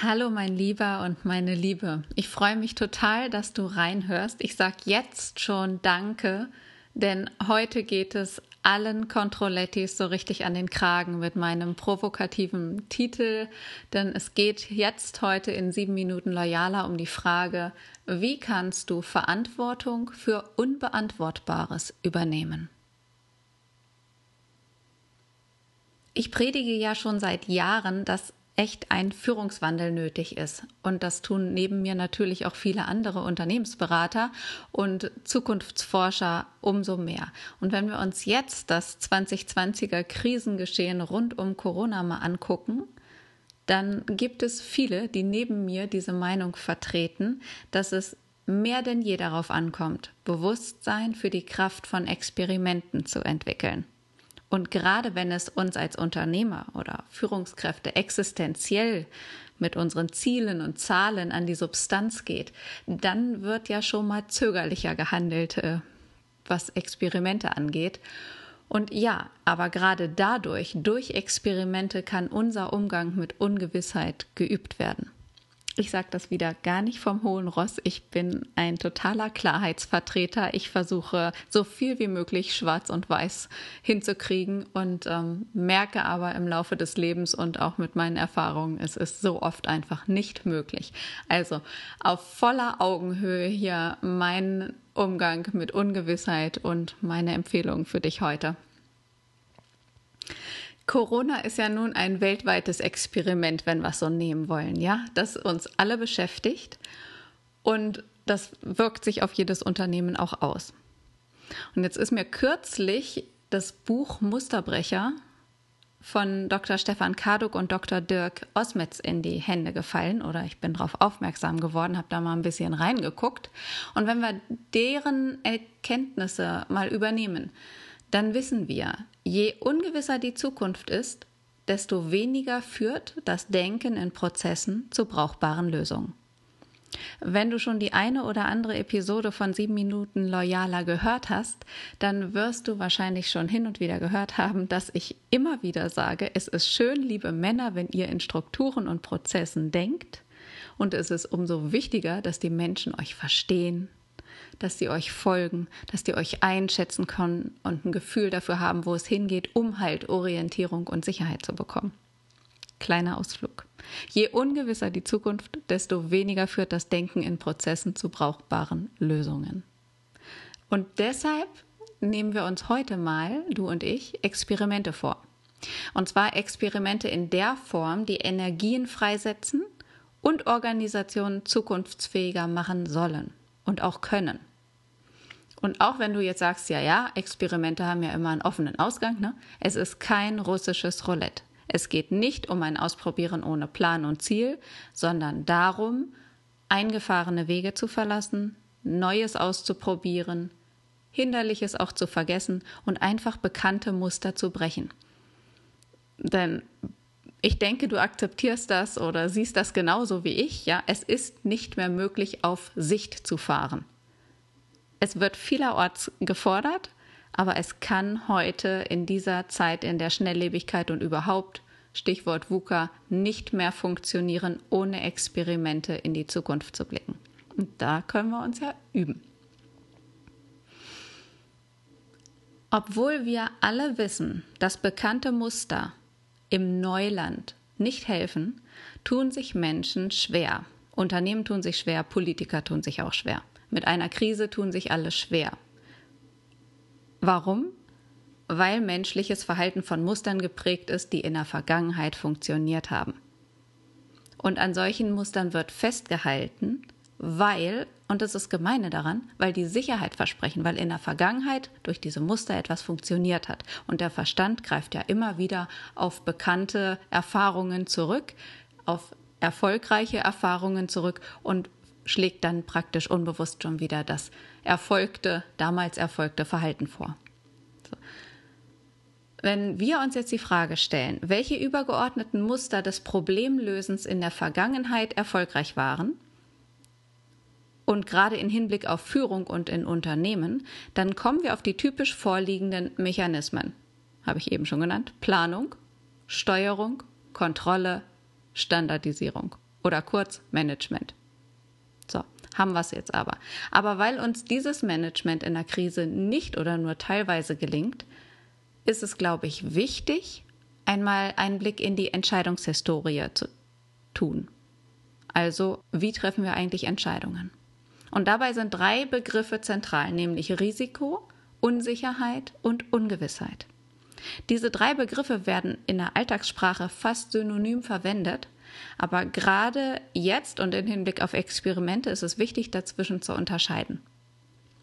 Hallo mein Lieber und meine Liebe. Ich freue mich total, dass du reinhörst. Ich sage jetzt schon Danke, denn heute geht es allen Controlettis so richtig an den Kragen mit meinem provokativen Titel, denn es geht jetzt heute in sieben Minuten loyaler um die Frage, wie kannst du Verantwortung für Unbeantwortbares übernehmen? Ich predige ja schon seit Jahren, dass echt ein Führungswandel nötig ist. Und das tun neben mir natürlich auch viele andere Unternehmensberater und Zukunftsforscher umso mehr. Und wenn wir uns jetzt das 2020er Krisengeschehen rund um Corona mal angucken, dann gibt es viele, die neben mir diese Meinung vertreten, dass es mehr denn je darauf ankommt, Bewusstsein für die Kraft von Experimenten zu entwickeln. Und gerade wenn es uns als Unternehmer oder Führungskräfte existenziell mit unseren Zielen und Zahlen an die Substanz geht, dann wird ja schon mal zögerlicher gehandelt, äh, was Experimente angeht. Und ja, aber gerade dadurch, durch Experimente kann unser Umgang mit Ungewissheit geübt werden. Ich sage das wieder gar nicht vom hohen Ross. Ich bin ein totaler Klarheitsvertreter. Ich versuche so viel wie möglich schwarz und weiß hinzukriegen und ähm, merke aber im Laufe des Lebens und auch mit meinen Erfahrungen, es ist so oft einfach nicht möglich. Also auf voller Augenhöhe hier mein Umgang mit Ungewissheit und meine Empfehlung für dich heute. Corona ist ja nun ein weltweites Experiment, wenn wir es so nehmen wollen, ja, das uns alle beschäftigt und das wirkt sich auf jedes Unternehmen auch aus. Und jetzt ist mir kürzlich das Buch Musterbrecher von Dr. Stefan Karduk und Dr. Dirk Osmetz in die Hände gefallen oder ich bin darauf aufmerksam geworden, habe da mal ein bisschen reingeguckt. Und wenn wir deren Erkenntnisse mal übernehmen, dann wissen wir, je ungewisser die Zukunft ist, desto weniger führt das Denken in Prozessen zu brauchbaren Lösungen. Wenn du schon die eine oder andere Episode von sieben Minuten loyaler gehört hast, dann wirst du wahrscheinlich schon hin und wieder gehört haben, dass ich immer wieder sage, es ist schön, liebe Männer, wenn ihr in Strukturen und Prozessen denkt, und es ist umso wichtiger, dass die Menschen euch verstehen, dass sie euch folgen, dass die euch einschätzen können und ein Gefühl dafür haben, wo es hingeht, um halt Orientierung und Sicherheit zu bekommen. Kleiner Ausflug. Je ungewisser die Zukunft, desto weniger führt das Denken in Prozessen zu brauchbaren Lösungen. Und deshalb nehmen wir uns heute mal, du und ich, Experimente vor. Und zwar Experimente in der Form, die Energien freisetzen und Organisationen zukunftsfähiger machen sollen und auch können. Und auch wenn du jetzt sagst, ja, ja, Experimente haben ja immer einen offenen Ausgang, ne? es ist kein russisches Roulette. Es geht nicht um ein Ausprobieren ohne Plan und Ziel, sondern darum, eingefahrene Wege zu verlassen, Neues auszuprobieren, Hinderliches auch zu vergessen und einfach bekannte Muster zu brechen. Denn ich denke, du akzeptierst das oder siehst das genauso wie ich. Ja, es ist nicht mehr möglich, auf Sicht zu fahren. Es wird vielerorts gefordert, aber es kann heute in dieser Zeit in der Schnelllebigkeit und überhaupt, Stichwort VUCA, nicht mehr funktionieren, ohne Experimente in die Zukunft zu blicken. Und da können wir uns ja üben. Obwohl wir alle wissen, dass bekannte Muster im Neuland nicht helfen, tun sich Menschen schwer. Unternehmen tun sich schwer, Politiker tun sich auch schwer. Mit einer Krise tun sich alle schwer. Warum? Weil menschliches Verhalten von Mustern geprägt ist, die in der Vergangenheit funktioniert haben. Und an solchen Mustern wird festgehalten, weil, und das ist gemeine daran, weil die Sicherheit versprechen, weil in der Vergangenheit durch diese Muster etwas funktioniert hat. Und der Verstand greift ja immer wieder auf bekannte Erfahrungen zurück, auf erfolgreiche Erfahrungen zurück und schlägt dann praktisch unbewusst schon wieder das erfolgte, damals erfolgte Verhalten vor. So. Wenn wir uns jetzt die Frage stellen, welche übergeordneten Muster des Problemlösens in der Vergangenheit erfolgreich waren, und gerade in Hinblick auf Führung und in Unternehmen, dann kommen wir auf die typisch vorliegenden Mechanismen. Habe ich eben schon genannt. Planung, Steuerung, Kontrolle, Standardisierung oder kurz Management. So, haben wir es jetzt aber. Aber weil uns dieses Management in der Krise nicht oder nur teilweise gelingt, ist es, glaube ich, wichtig, einmal einen Blick in die Entscheidungshistorie zu tun. Also, wie treffen wir eigentlich Entscheidungen? Und dabei sind drei Begriffe zentral, nämlich Risiko, Unsicherheit und Ungewissheit. Diese drei Begriffe werden in der Alltagssprache fast synonym verwendet, aber gerade jetzt und im Hinblick auf Experimente ist es wichtig, dazwischen zu unterscheiden.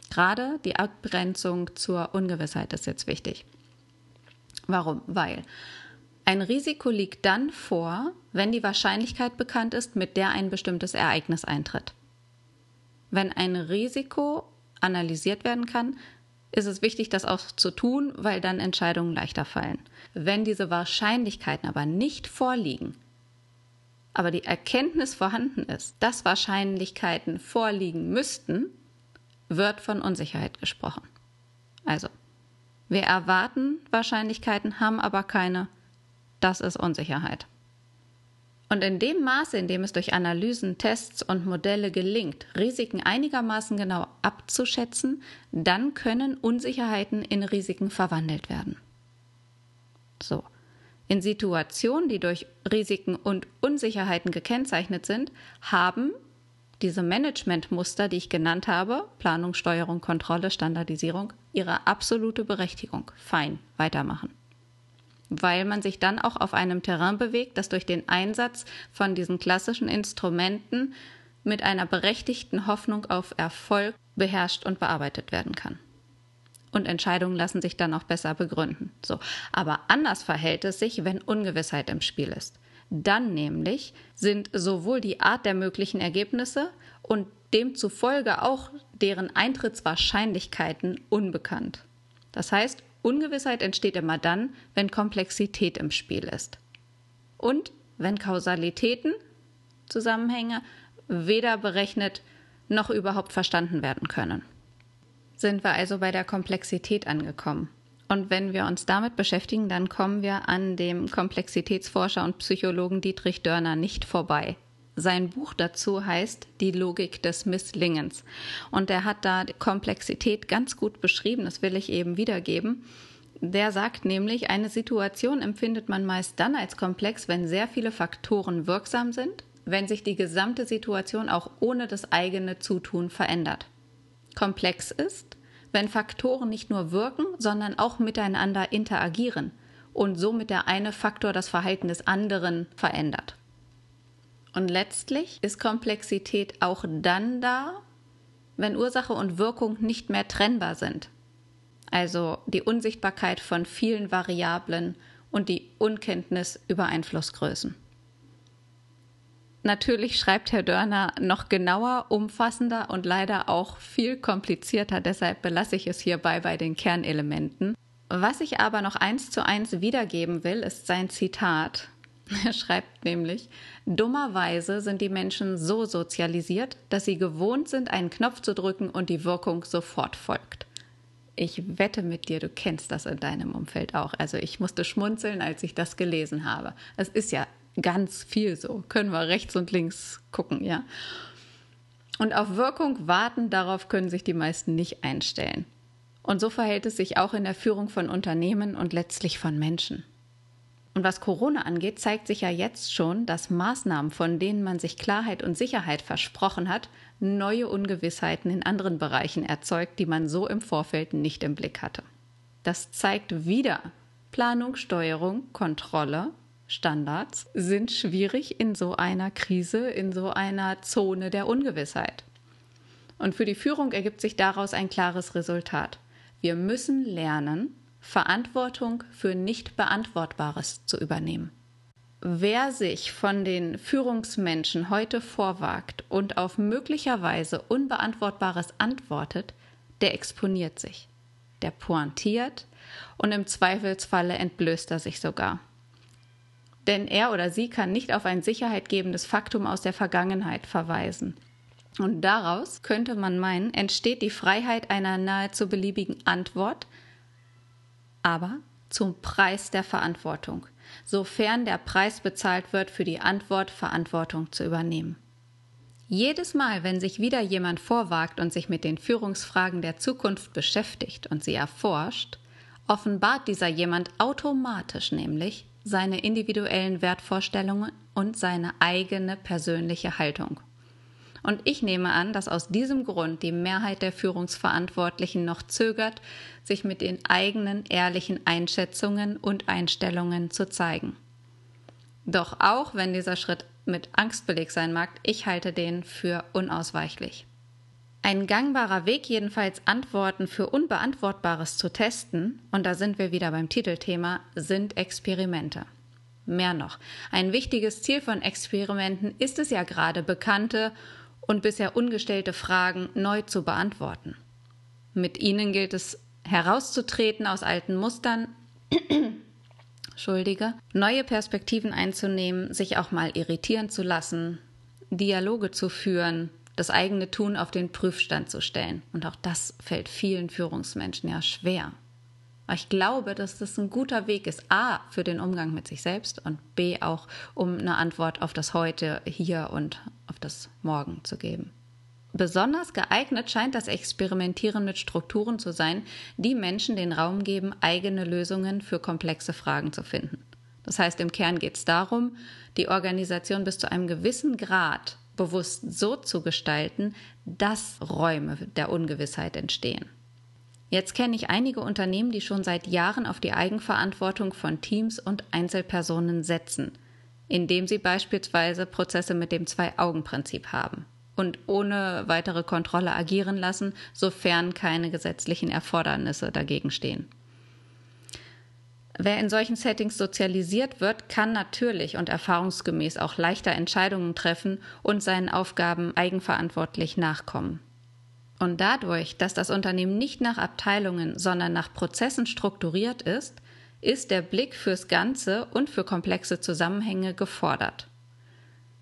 Gerade die Abgrenzung zur Ungewissheit ist jetzt wichtig. Warum? Weil ein Risiko liegt dann vor, wenn die Wahrscheinlichkeit bekannt ist, mit der ein bestimmtes Ereignis eintritt. Wenn ein Risiko analysiert werden kann, ist es wichtig, das auch zu tun, weil dann Entscheidungen leichter fallen. Wenn diese Wahrscheinlichkeiten aber nicht vorliegen, aber die Erkenntnis vorhanden ist, dass Wahrscheinlichkeiten vorliegen müssten, wird von Unsicherheit gesprochen. Also, wir erwarten Wahrscheinlichkeiten, haben aber keine. Das ist Unsicherheit. Und in dem Maße, in dem es durch Analysen, Tests und Modelle gelingt, Risiken einigermaßen genau abzuschätzen, dann können Unsicherheiten in Risiken verwandelt werden. So. In Situationen, die durch Risiken und Unsicherheiten gekennzeichnet sind, haben diese Managementmuster, die ich genannt habe, Planung, Steuerung, Kontrolle, Standardisierung, ihre absolute Berechtigung. Fein, weitermachen weil man sich dann auch auf einem Terrain bewegt, das durch den Einsatz von diesen klassischen Instrumenten mit einer berechtigten Hoffnung auf Erfolg beherrscht und bearbeitet werden kann. Und Entscheidungen lassen sich dann auch besser begründen. So. Aber anders verhält es sich, wenn Ungewissheit im Spiel ist. Dann nämlich sind sowohl die Art der möglichen Ergebnisse und demzufolge auch deren Eintrittswahrscheinlichkeiten unbekannt. Das heißt, Ungewissheit entsteht immer dann, wenn Komplexität im Spiel ist. Und wenn Kausalitäten, Zusammenhänge, weder berechnet noch überhaupt verstanden werden können. Sind wir also bei der Komplexität angekommen. Und wenn wir uns damit beschäftigen, dann kommen wir an dem Komplexitätsforscher und Psychologen Dietrich Dörner nicht vorbei. Sein Buch dazu heißt Die Logik des Misslingens. Und er hat da Komplexität ganz gut beschrieben, das will ich eben wiedergeben. Der sagt nämlich, eine Situation empfindet man meist dann als komplex, wenn sehr viele Faktoren wirksam sind, wenn sich die gesamte Situation auch ohne das eigene Zutun verändert. Komplex ist, wenn Faktoren nicht nur wirken, sondern auch miteinander interagieren und somit der eine Faktor das Verhalten des anderen verändert. Und letztlich ist Komplexität auch dann da, wenn Ursache und Wirkung nicht mehr trennbar sind. Also die Unsichtbarkeit von vielen Variablen und die Unkenntnis über Einflussgrößen. Natürlich schreibt Herr Dörner noch genauer, umfassender und leider auch viel komplizierter, deshalb belasse ich es hierbei bei den Kernelementen. Was ich aber noch eins zu eins wiedergeben will, ist sein Zitat, Er schreibt nämlich, dummerweise sind die Menschen so sozialisiert, dass sie gewohnt sind, einen Knopf zu drücken und die Wirkung sofort folgt. Ich wette mit dir, du kennst das in deinem Umfeld auch. Also ich musste schmunzeln, als ich das gelesen habe. Es ist ja ganz viel so. Können wir rechts und links gucken, ja. Und auf Wirkung warten, darauf können sich die meisten nicht einstellen. Und so verhält es sich auch in der Führung von Unternehmen und letztlich von Menschen. Und was Corona angeht, zeigt sich ja jetzt schon, dass Maßnahmen, von denen man sich Klarheit und Sicherheit versprochen hat, neue Ungewissheiten in anderen Bereichen erzeugt, die man so im Vorfeld nicht im Blick hatte. Das zeigt wieder, Planung, Steuerung, Kontrolle, Standards sind schwierig in so einer Krise, in so einer Zone der Ungewissheit. Und für die Führung ergibt sich daraus ein klares Resultat. Wir müssen lernen, Verantwortung für nicht Beantwortbares zu übernehmen. Wer sich von den Führungsmenschen heute vorwagt und auf möglicherweise Unbeantwortbares antwortet, der exponiert sich, der pointiert und im Zweifelsfalle entblößt er sich sogar. Denn er oder sie kann nicht auf ein sicherheitgebendes Faktum aus der Vergangenheit verweisen. Und daraus könnte man meinen, entsteht die Freiheit einer nahezu beliebigen Antwort, aber zum Preis der Verantwortung. sofern der Preis bezahlt wird, für die Antwort Verantwortung zu übernehmen. Jedes Mal, wenn sich wieder jemand vorwagt und sich mit den Führungsfragen der Zukunft beschäftigt und sie erforscht, offenbart dieser jemand automatisch nämlich seine individuellen Wertvorstellungen und seine eigene persönliche Haltung. Und ich nehme an, dass aus diesem Grund die Mehrheit der Führungsverantwortlichen noch zögert, sich mit den eigenen ehrlichen Einschätzungen und Einstellungen zu zeigen. Doch auch wenn dieser Schritt mit Angst belegt sein mag, ich halte den für unausweichlich. Ein gangbarer Weg jedenfalls, Antworten für Unbeantwortbares zu testen, und da sind wir wieder beim Titelthema, sind Experimente. Mehr noch, ein wichtiges Ziel von Experimenten ist es ja gerade, bekannte und bisher ungestellte Fragen neu zu beantworten. Mit ihnen gilt es herauszutreten aus alten Mustern, Entschuldige, neue Perspektiven einzunehmen, sich auch mal irritieren zu lassen, Dialoge zu führen, das eigene Tun auf den Prüfstand zu stellen. Und auch das fällt vielen Führungsmenschen ja schwer. Aber ich glaube, dass das ein guter Weg ist, a, für den Umgang mit sich selbst und b, auch um eine Antwort auf das Heute, hier und auf das Morgen zu geben. Besonders geeignet scheint das Experimentieren mit Strukturen zu sein, die Menschen den Raum geben, eigene Lösungen für komplexe Fragen zu finden. Das heißt, im Kern geht es darum, die Organisation bis zu einem gewissen Grad bewusst so zu gestalten, dass Räume der Ungewissheit entstehen. Jetzt kenne ich einige Unternehmen, die schon seit Jahren auf die Eigenverantwortung von Teams und Einzelpersonen setzen, indem sie beispielsweise Prozesse mit dem Zwei-Augen-Prinzip haben und ohne weitere Kontrolle agieren lassen, sofern keine gesetzlichen Erfordernisse dagegen stehen. Wer in solchen Settings sozialisiert wird, kann natürlich und erfahrungsgemäß auch leichter Entscheidungen treffen und seinen Aufgaben eigenverantwortlich nachkommen. Und dadurch, dass das Unternehmen nicht nach Abteilungen, sondern nach Prozessen strukturiert ist, ist der Blick fürs Ganze und für komplexe Zusammenhänge gefordert.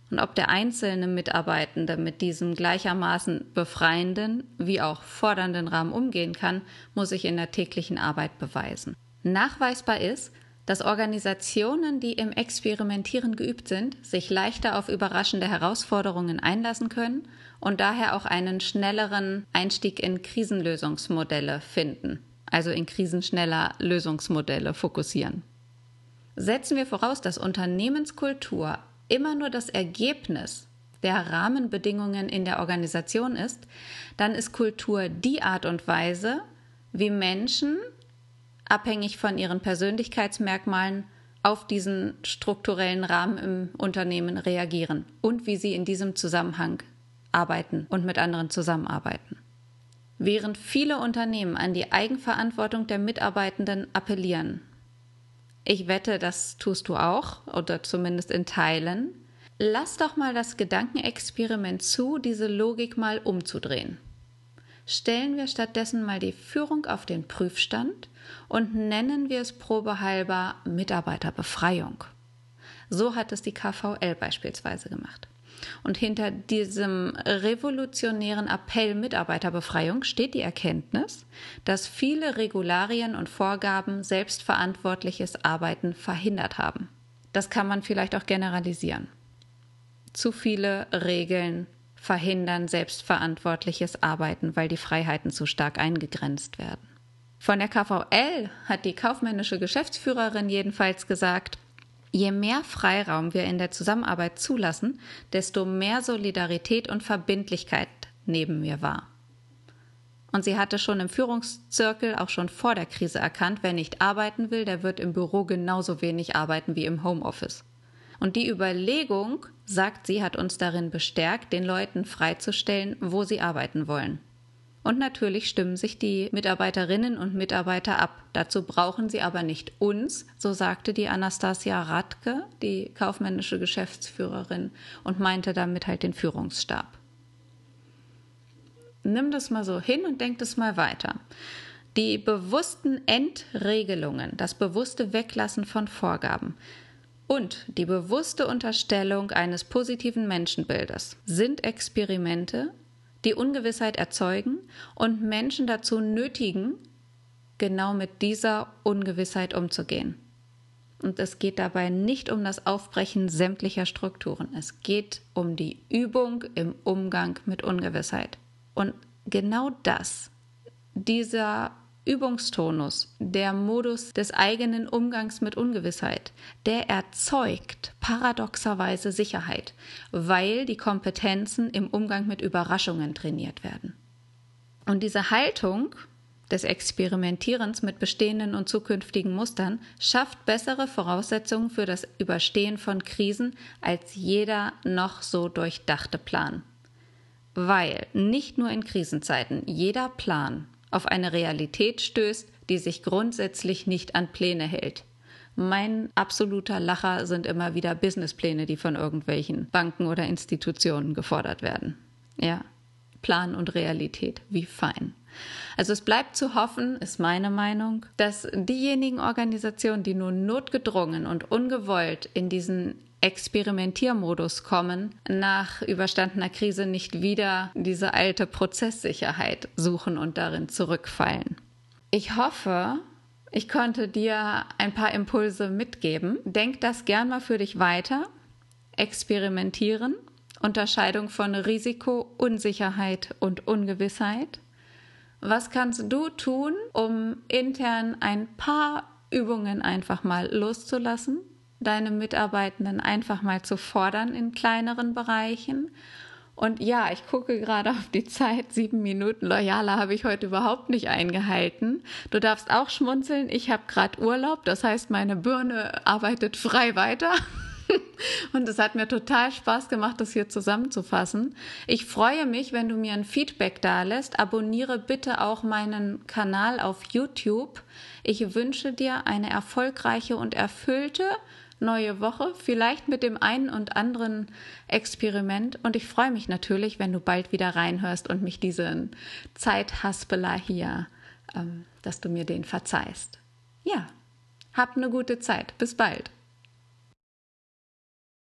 Und ob der einzelne Mitarbeitende mit diesem gleichermaßen befreienden wie auch fordernden Rahmen umgehen kann, muss sich in der täglichen Arbeit beweisen. Nachweisbar ist, dass Organisationen, die im Experimentieren geübt sind, sich leichter auf überraschende Herausforderungen einlassen können und daher auch einen schnelleren Einstieg in Krisenlösungsmodelle finden, also in krisenschneller Lösungsmodelle fokussieren. Setzen wir voraus, dass Unternehmenskultur immer nur das Ergebnis der Rahmenbedingungen in der Organisation ist, dann ist Kultur die Art und Weise, wie Menschen, abhängig von ihren Persönlichkeitsmerkmalen, auf diesen strukturellen Rahmen im Unternehmen reagieren und wie sie in diesem Zusammenhang arbeiten und mit anderen zusammenarbeiten. Während viele Unternehmen an die Eigenverantwortung der Mitarbeitenden appellieren, ich wette, das tust du auch oder zumindest in Teilen, lass doch mal das Gedankenexperiment zu, diese Logik mal umzudrehen. Stellen wir stattdessen mal die Führung auf den Prüfstand und nennen wir es probehalber Mitarbeiterbefreiung. So hat es die KVL beispielsweise gemacht. Und hinter diesem revolutionären Appell Mitarbeiterbefreiung steht die Erkenntnis, dass viele Regularien und Vorgaben selbstverantwortliches Arbeiten verhindert haben. Das kann man vielleicht auch generalisieren. Zu viele Regeln verhindern selbstverantwortliches Arbeiten, weil die Freiheiten zu stark eingegrenzt werden. Von der KVL hat die kaufmännische Geschäftsführerin jedenfalls gesagt, Je mehr Freiraum wir in der Zusammenarbeit zulassen, desto mehr Solidarität und Verbindlichkeit nehmen wir wahr. Und sie hatte schon im Führungszirkel auch schon vor der Krise erkannt, wer nicht arbeiten will, der wird im Büro genauso wenig arbeiten wie im Homeoffice. Und die Überlegung, sagt sie, hat uns darin bestärkt, den Leuten freizustellen, wo sie arbeiten wollen. Und natürlich stimmen sich die Mitarbeiterinnen und Mitarbeiter ab. Dazu brauchen sie aber nicht uns, so sagte die Anastasia Radke, die kaufmännische Geschäftsführerin, und meinte damit halt den Führungsstab. Nimm das mal so hin und denk das mal weiter. Die bewussten Entregelungen, das bewusste Weglassen von Vorgaben und die bewusste Unterstellung eines positiven Menschenbildes sind Experimente, die Ungewissheit erzeugen und Menschen dazu nötigen, genau mit dieser Ungewissheit umzugehen. Und es geht dabei nicht um das Aufbrechen sämtlicher Strukturen. Es geht um die Übung im Umgang mit Ungewissheit. Und genau das, dieser Übungstonus, der Modus des eigenen Umgangs mit Ungewissheit, der erzeugt paradoxerweise Sicherheit, weil die Kompetenzen im Umgang mit Überraschungen trainiert werden. Und diese Haltung des Experimentierens mit bestehenden und zukünftigen Mustern schafft bessere Voraussetzungen für das Überstehen von Krisen als jeder noch so durchdachte Plan. Weil nicht nur in Krisenzeiten jeder Plan auf eine Realität stößt, die sich grundsätzlich nicht an Pläne hält. Mein absoluter Lacher sind immer wieder Businesspläne, die von irgendwelchen Banken oder Institutionen gefordert werden. Ja, Plan und Realität, wie fein. Also es bleibt zu hoffen, ist meine Meinung, dass diejenigen Organisationen, die nun notgedrungen und ungewollt in diesen Experimentiermodus kommen, nach überstandener Krise nicht wieder diese alte Prozesssicherheit suchen und darin zurückfallen. Ich hoffe, ich konnte dir ein paar Impulse mitgeben. Denk das gern mal für dich weiter. Experimentieren. Unterscheidung von Risiko, Unsicherheit und Ungewissheit. Was kannst du tun, um intern ein paar Übungen einfach mal loszulassen deine Mitarbeitenden einfach mal zu fordern in kleineren Bereichen. Und ja, ich gucke gerade auf die Zeit. Sieben Minuten loyaler habe ich heute überhaupt nicht eingehalten. Du darfst auch schmunzeln. Ich habe gerade Urlaub. Das heißt, meine Birne arbeitet frei weiter. Und es hat mir total Spaß gemacht, das hier zusammenzufassen. Ich freue mich, wenn du mir ein Feedback da lässt. Abonniere bitte auch meinen Kanal auf YouTube. Ich wünsche dir eine erfolgreiche und erfüllte neue Woche, vielleicht mit dem einen und anderen Experiment. Und ich freue mich natürlich, wenn du bald wieder reinhörst und mich diesen Zeithaspeler hier, ähm, dass du mir den verzeihst. Ja, hab eine gute Zeit. Bis bald.